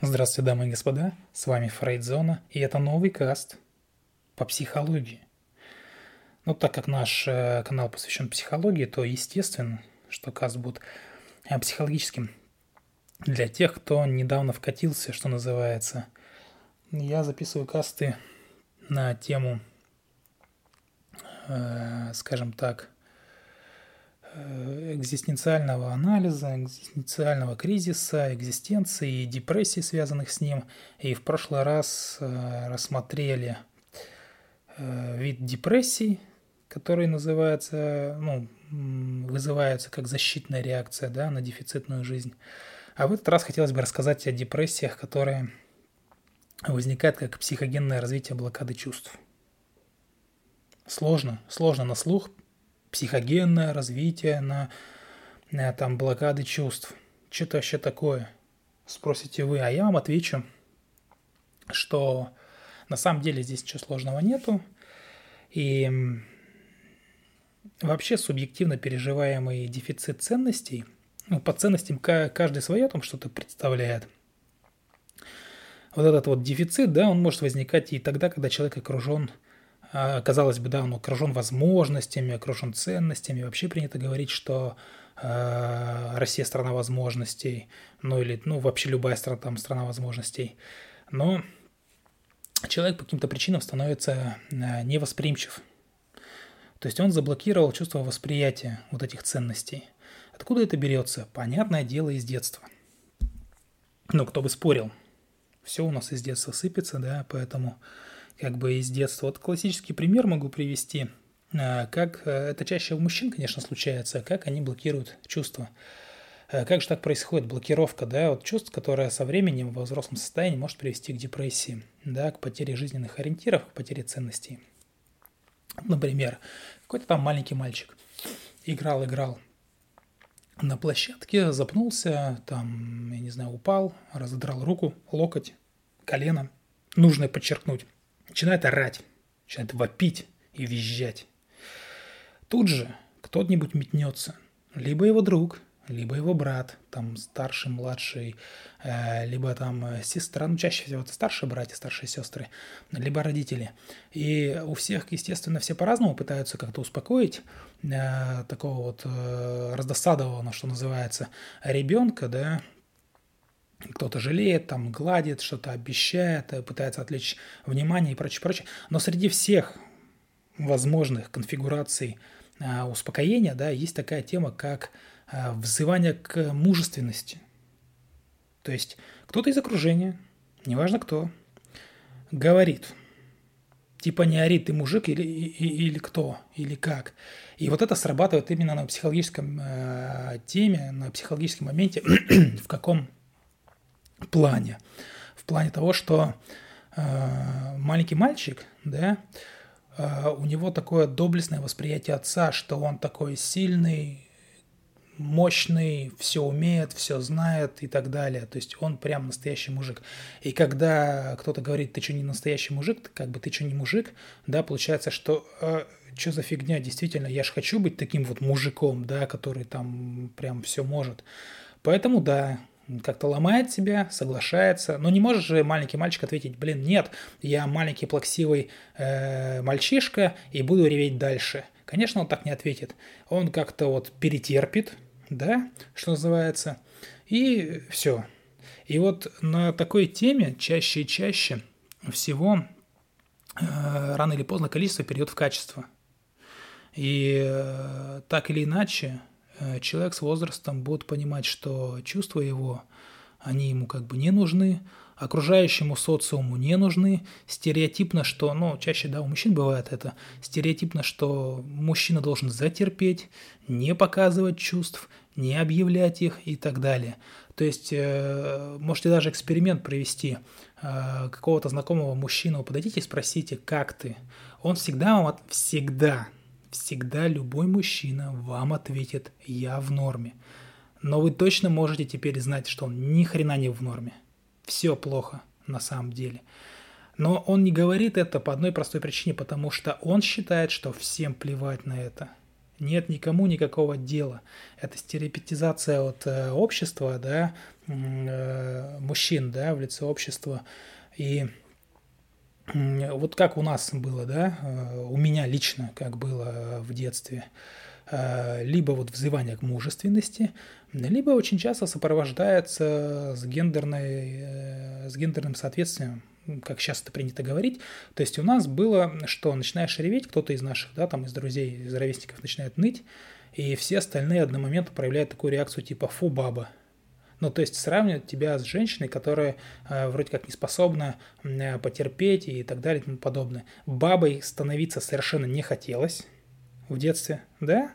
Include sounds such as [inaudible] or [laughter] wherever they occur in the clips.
Здравствуйте, дамы и господа, с вами Фрейдзона, и это новый каст по психологии. Ну, так как наш э, канал посвящен психологии, то естественно, что каст будет э, психологическим. Для тех, кто недавно вкатился, что называется, я записываю касты на тему, э, скажем так, экзистенциального анализа, экзистенциального кризиса, экзистенции и депрессии, связанных с ним. И в прошлый раз э, рассмотрели э, вид депрессий, который называется, ну, вызывается как защитная реакция да, на дефицитную жизнь. А в этот раз хотелось бы рассказать о депрессиях, которые возникают как психогенное развитие блокады чувств. Сложно, сложно на слух психогенное развитие, на, на там блокады чувств. Что-то вообще такое, спросите вы. А я вам отвечу, что на самом деле здесь ничего сложного нету. И вообще субъективно переживаемый дефицит ценностей, ну, по ценностям каждый свое там что-то представляет. Вот этот вот дефицит, да, он может возникать и тогда, когда человек окружен казалось бы, да, он окружен возможностями, окружен ценностями. Вообще принято говорить, что э, Россия страна возможностей, ну или, ну, вообще любая страна, там, страна возможностей. Но человек по каким-то причинам становится э, невосприимчив. То есть он заблокировал чувство восприятия вот этих ценностей. Откуда это берется? Понятное дело, из детства. Ну, кто бы спорил. Все у нас из детства сыпется, да, поэтому как бы из детства. Вот классический пример могу привести, а, как э, это чаще у мужчин, конечно, случается, как они блокируют чувства. Э, как же так происходит блокировка, да, вот чувств, которая со временем в взрослом состоянии может привести к депрессии, да, к потере жизненных ориентиров, к потере ценностей. Например, какой-то там маленький мальчик играл, играл на площадке, запнулся, там, я не знаю, упал, разодрал руку, локоть, колено. Нужно подчеркнуть, начинает орать, начинает вопить и визжать. Тут же кто-нибудь метнется, либо его друг, либо его брат, там старший, младший, э, либо там э, сестра, ну чаще всего это старшие братья, старшие сестры, либо родители. И у всех, естественно, все по-разному пытаются как-то успокоить э, такого вот э, раздосадованного, что называется, ребенка, да, кто-то жалеет, там гладит, что-то обещает, э, пытается отвлечь внимание и прочее, прочее. Но среди всех возможных конфигураций а, успокоения, да, есть такая тема, как а, взывание к мужественности. То есть кто-то из окружения, неважно кто, говорит, типа не ори, ты мужик или, или, или кто, или как. И вот это срабатывает именно на психологическом э, теме, на психологическом моменте, [clears throat] в каком плане. В плане того, что э, маленький мальчик, да, э, у него такое доблестное восприятие отца, что он такой сильный, мощный, все умеет, все знает и так далее. То есть он прям настоящий мужик. И когда кто-то говорит, ты что не настоящий мужик, как бы ты что не мужик, да, получается, что э, что за фигня, действительно, я же хочу быть таким вот мужиком, да, который там прям все может. Поэтому да, как-то ломает себя, соглашается. Но не можешь же маленький мальчик ответить, блин, нет, я маленький плаксивый э, мальчишка и буду реветь дальше. Конечно, он так не ответит. Он как-то вот перетерпит, да, что называется, и все. И вот на такой теме чаще и чаще всего э, рано или поздно количество перейдет в качество. И э, так или иначе человек с возрастом будет понимать, что чувства его, они ему как бы не нужны, окружающему социуму не нужны. Стереотипно, что, ну, чаще, да, у мужчин бывает это, стереотипно, что мужчина должен затерпеть, не показывать чувств, не объявлять их и так далее. То есть, э, можете даже эксперимент провести. Э, какого-то знакомого мужчину подойдите и спросите, как ты. Он всегда вам, всегда Всегда любой мужчина вам ответит «я в норме». Но вы точно можете теперь знать, что он ни хрена не в норме. Все плохо на самом деле. Но он не говорит это по одной простой причине, потому что он считает, что всем плевать на это. Нет никому никакого дела. Это стереотипизация от э, общества, да, э, мужчин, да, в лице общества. И вот как у нас было, да, э, у меня лично, как было в детстве, э, либо вот взывание к мужественности, либо очень часто сопровождается с, гендерной, э, с гендерным соответствием как сейчас это принято говорить. То есть у нас было, что начинаешь реветь, кто-то из наших, да, там из друзей, из ровесников начинает ныть, и все остальные одномоментно проявляют такую реакцию типа «фу, баба». Ну, то есть сравнивают тебя с женщиной, которая э, вроде как не способна э, потерпеть и так далее и тому подобное. Бабой становиться совершенно не хотелось в детстве, да,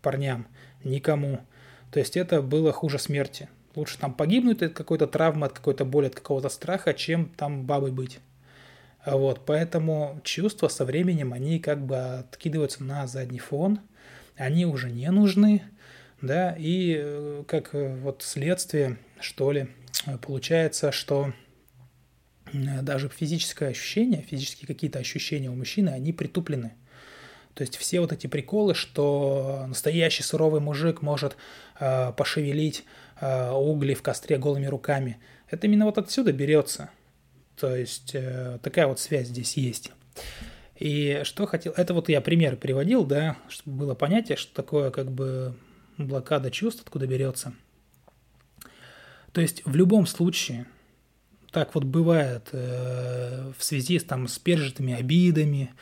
парням, никому. То есть это было хуже смерти. Лучше там погибнуть от какой-то травмы, от какой-то боли, от какого-то страха, чем там бабой быть. Вот, поэтому чувства со временем, они как бы откидываются на задний фон, они уже не нужны, да, и э, как э, вот следствие, что ли, получается, что даже физическое ощущение, физические какие-то ощущения у мужчины, они притуплены. То есть все вот эти приколы, что настоящий суровый мужик может э, пошевелить Э, угли в костре голыми руками. Это именно вот отсюда берется. То есть э, такая вот связь здесь есть. И что хотел... Это вот я пример приводил, да, чтобы было понятие, что такое как бы блокада чувств, откуда берется. То есть в любом случае, так вот бывает э, в связи с, там, с пережитыми обидами,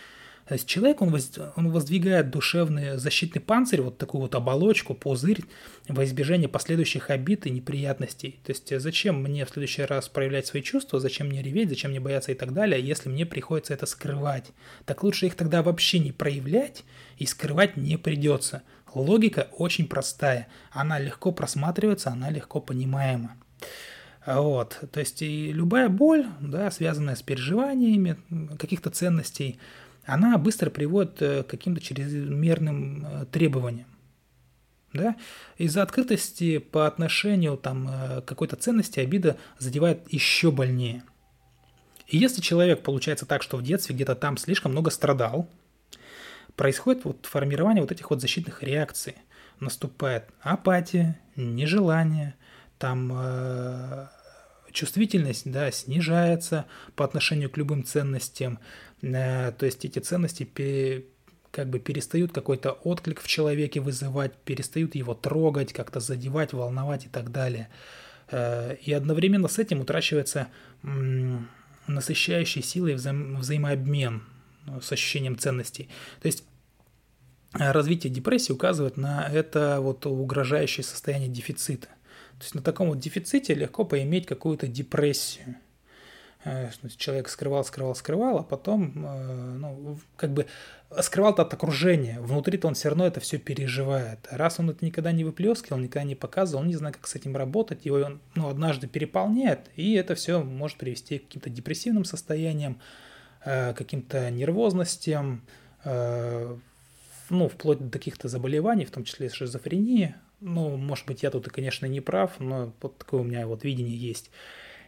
то есть человек, он, воз, он воздвигает душевный защитный панцирь, вот такую вот оболочку, пузырь во избежание последующих обид и неприятностей. То есть зачем мне в следующий раз проявлять свои чувства, зачем мне реветь, зачем мне бояться и так далее, если мне приходится это скрывать. Так лучше их тогда вообще не проявлять и скрывать не придется. Логика очень простая, она легко просматривается, она легко понимаема. Вот, то есть и любая боль, да, связанная с переживаниями каких-то ценностей, она быстро приводит э, к каким-то чрезмерным э, требованиям. Да? Из-за открытости по отношению там, э, к какой-то ценности обида задевает еще больнее. И если человек получается так, что в детстве где-то там слишком много страдал, происходит вот формирование вот этих вот защитных реакций. Наступает апатия, нежелание, там э, чувствительность да, снижается по отношению к любым ценностям, Э, то есть эти ценности как бы перестают какой-то отклик в человеке вызывать, перестают его трогать, как-то задевать, волновать и так далее. Э, и одновременно с этим утрачивается насыщающей силой вза взаимообмен с ощущением ценностей. То есть э, развитие депрессии указывает на это вот угрожающее состояние дефицита. То есть на таком вот дефиците легко поиметь какую-то депрессию – Э, человек скрывал, скрывал, скрывал, а потом, э, ну, как бы скрывал-то от окружения. Внутри-то он все равно это все переживает. Раз он это никогда не выплескивал, никогда не показывал, он не знает, как с этим работать, его он ну, однажды переполняет, и это все может привести к каким-то депрессивным состояниям, э, каким-то нервозностям, ну, вплоть до каких-то заболеваний, в том числе шизофрении. Ну, может быть, я тут, конечно, не прав, но вот такое у меня вот видение есть.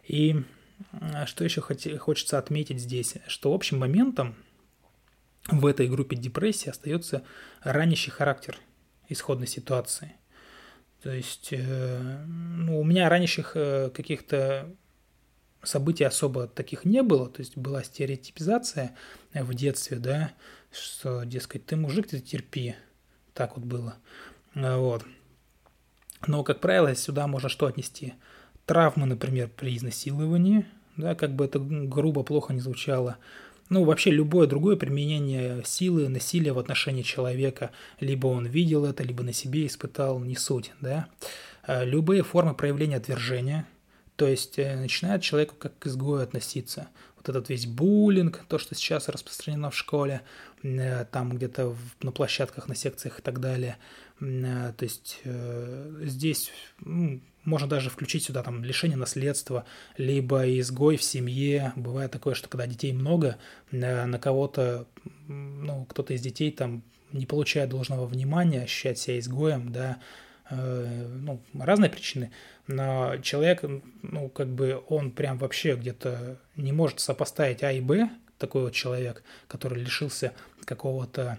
И а что еще хочется отметить здесь, что общим моментом в этой группе депрессии остается ранящий характер исходной ситуации. То есть э, ну, у меня ранящих э, каких-то событий особо таких не было, то есть была стереотипизация в детстве, да, что, дескать, ты мужик, ты терпи, так вот было, вот. Но, как правило, сюда можно что отнести? Травмы, например, при изнасиловании, да, как бы это грубо, плохо не звучало. Ну, вообще любое другое применение силы, насилия в отношении человека, либо он видел это, либо на себе испытал, не суть, да. А любые формы проявления отвержения, то есть э, начинает человеку как к изгою относиться. Вот этот весь буллинг, то, что сейчас распространено в школе, э, там где-то на площадках, на секциях и так далее. Э, то есть здесь можно даже включить сюда там лишение наследства, либо изгой в семье. Бывает такое, что когда детей много, на, кого-то, ну, кто-то из детей там не получает должного внимания, ощущает себя изгоем, да, ну, разные причины, но человек, ну, как бы он прям вообще где-то не может сопоставить А и Б, такой вот человек, который лишился какого-то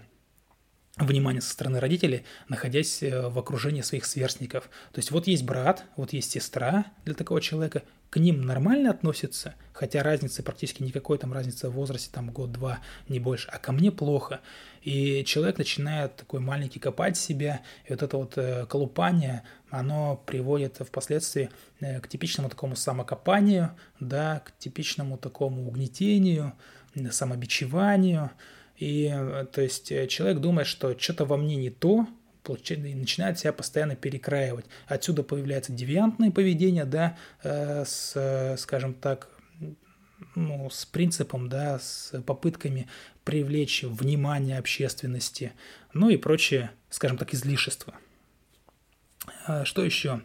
внимание со стороны родителей, находясь э, в окружении своих сверстников. То есть вот есть брат, вот есть сестра для такого человека, к ним нормально относятся, хотя разницы практически никакой, там разница в возрасте, там год-два, не больше, а ко мне плохо. И человек начинает такой маленький копать себя, и вот это вот э, колупание, оно приводит впоследствии э, к типичному такому самокопанию, да, к типичному такому угнетению, самобичеванию, и э, то есть человек думает, что что-то во мне не то, и начинает себя постоянно перекраивать. Отсюда появляется девиантное поведение, да, э, с, скажем так, ну, с принципом, да, с попытками привлечь внимание общественности, ну и прочее, скажем так, излишества. Что еще?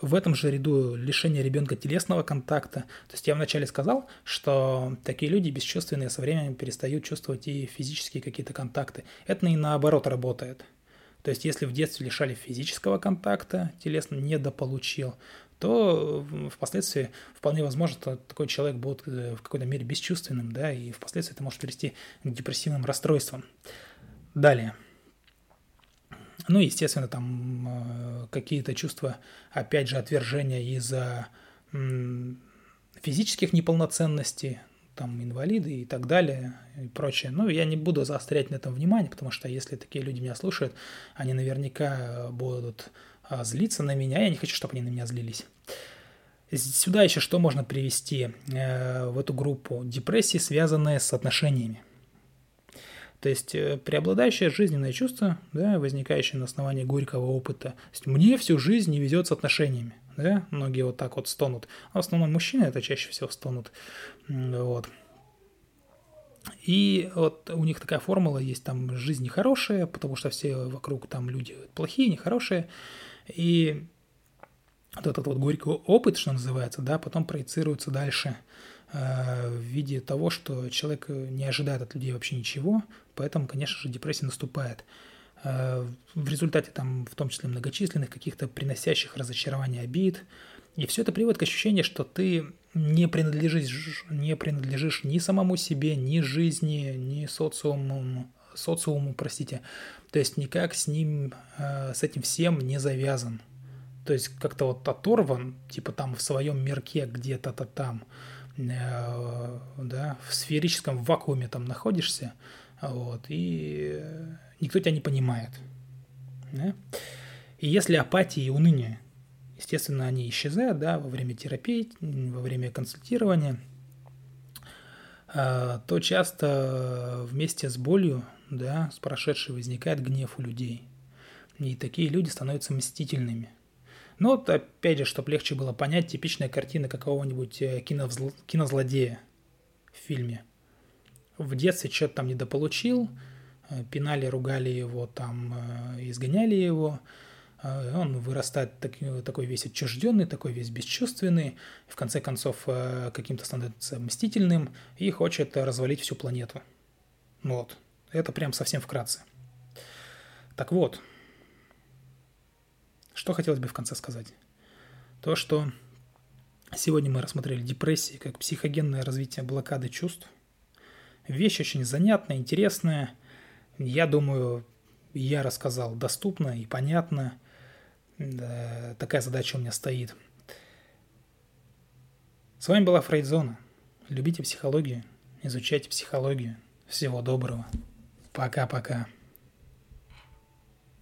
В этом же ряду лишение ребенка телесного контакта. То есть я вначале сказал, что такие люди бесчувственные со временем перестают чувствовать и физические какие-то контакты. Это и наоборот работает – то есть, если в детстве лишали физического контакта, телесно недополучил, то впоследствии вполне возможно, что такой человек будет э, в какой-то мере бесчувственным, да, и впоследствии это может привести к депрессивным расстройствам. Далее. Ну, естественно, там э, какие-то чувства, опять же, отвержения из-за физических неполноценностей, там инвалиды и так далее и прочее. Ну, я не буду заострять на этом внимание, потому что если такие люди меня слушают, они наверняка будут а, злиться на меня. Я не хочу, чтобы они на меня злились. Сюда еще что можно привести э, в эту группу? Депрессии, связанные с отношениями. То есть э, преобладающее жизненное чувство, да, возникающее на основании горького опыта. То есть мне всю жизнь не везет с отношениями да, многие вот так вот стонут. А в основном мужчины это чаще всего стонут, вот. И вот у них такая формула есть, там жизнь нехорошая, потому что все вокруг там люди плохие, нехорошие, и вот этот вот горький опыт, что называется, да, потом проецируется дальше в виде того, что человек не ожидает от людей вообще ничего, поэтому, конечно же, депрессия наступает. Э, в результате там в том числе многочисленных каких-то приносящих разочарования обид. И все это приводит к ощущению, что ты не принадлежишь, не принадлежишь ни самому себе, ни жизни, ни социуму, социуму, простите. То есть никак с ним, э, с этим всем не завязан. То есть как-то вот оторван, типа там в своем мирке где-то-то там, э, да, в сферическом вакууме там находишься, вот, и никто тебя не понимает. Да? И если апатия и уныние, естественно, они исчезают да, во время терапии, во время консультирования, а, то часто вместе с болью, да, с прошедшей возникает гнев у людей. И такие люди становятся мстительными. Но вот опять же, чтобы легче было понять, типичная картина какого-нибудь э, кинозл... кинозлодея в фильме. В детстве что-то там недополучил, Э, пинали, ругали его, там, э, изгоняли его. Он вырастает такой, весь отчужденный, такой весь бесчувственный, в конце концов каким-то становится мстительным и хочет развалить всю планету. Вот. Это прям совсем вкратце. Так вот, что хотелось бы в конце сказать? То, что сегодня мы рассмотрели депрессии как психогенное развитие блокады чувств. Вещь очень занятная, интересная – я думаю, я рассказал доступно и понятно. Да, такая задача у меня стоит. С вами была Фрейдзона. Любите психологию, изучайте психологию. Всего доброго. Пока-пока.